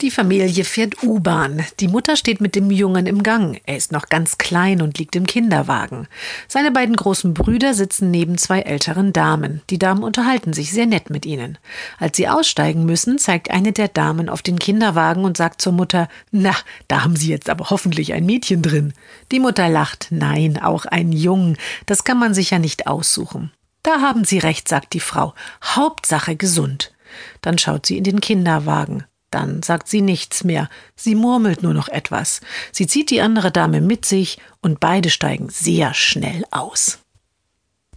die Familie fährt U-Bahn. Die Mutter steht mit dem Jungen im Gang. Er ist noch ganz klein und liegt im Kinderwagen. Seine beiden großen Brüder sitzen neben zwei älteren Damen. Die Damen unterhalten sich sehr nett mit ihnen. Als sie aussteigen müssen, zeigt eine der Damen auf den Kinderwagen und sagt zur Mutter, na, da haben Sie jetzt aber hoffentlich ein Mädchen drin. Die Mutter lacht, nein, auch ein Jungen. Das kann man sich ja nicht aussuchen. Da haben Sie recht, sagt die Frau. Hauptsache gesund. Dann schaut sie in den Kinderwagen. Dann sagt sie nichts mehr, sie murmelt nur noch etwas. Sie zieht die andere Dame mit sich und beide steigen sehr schnell aus.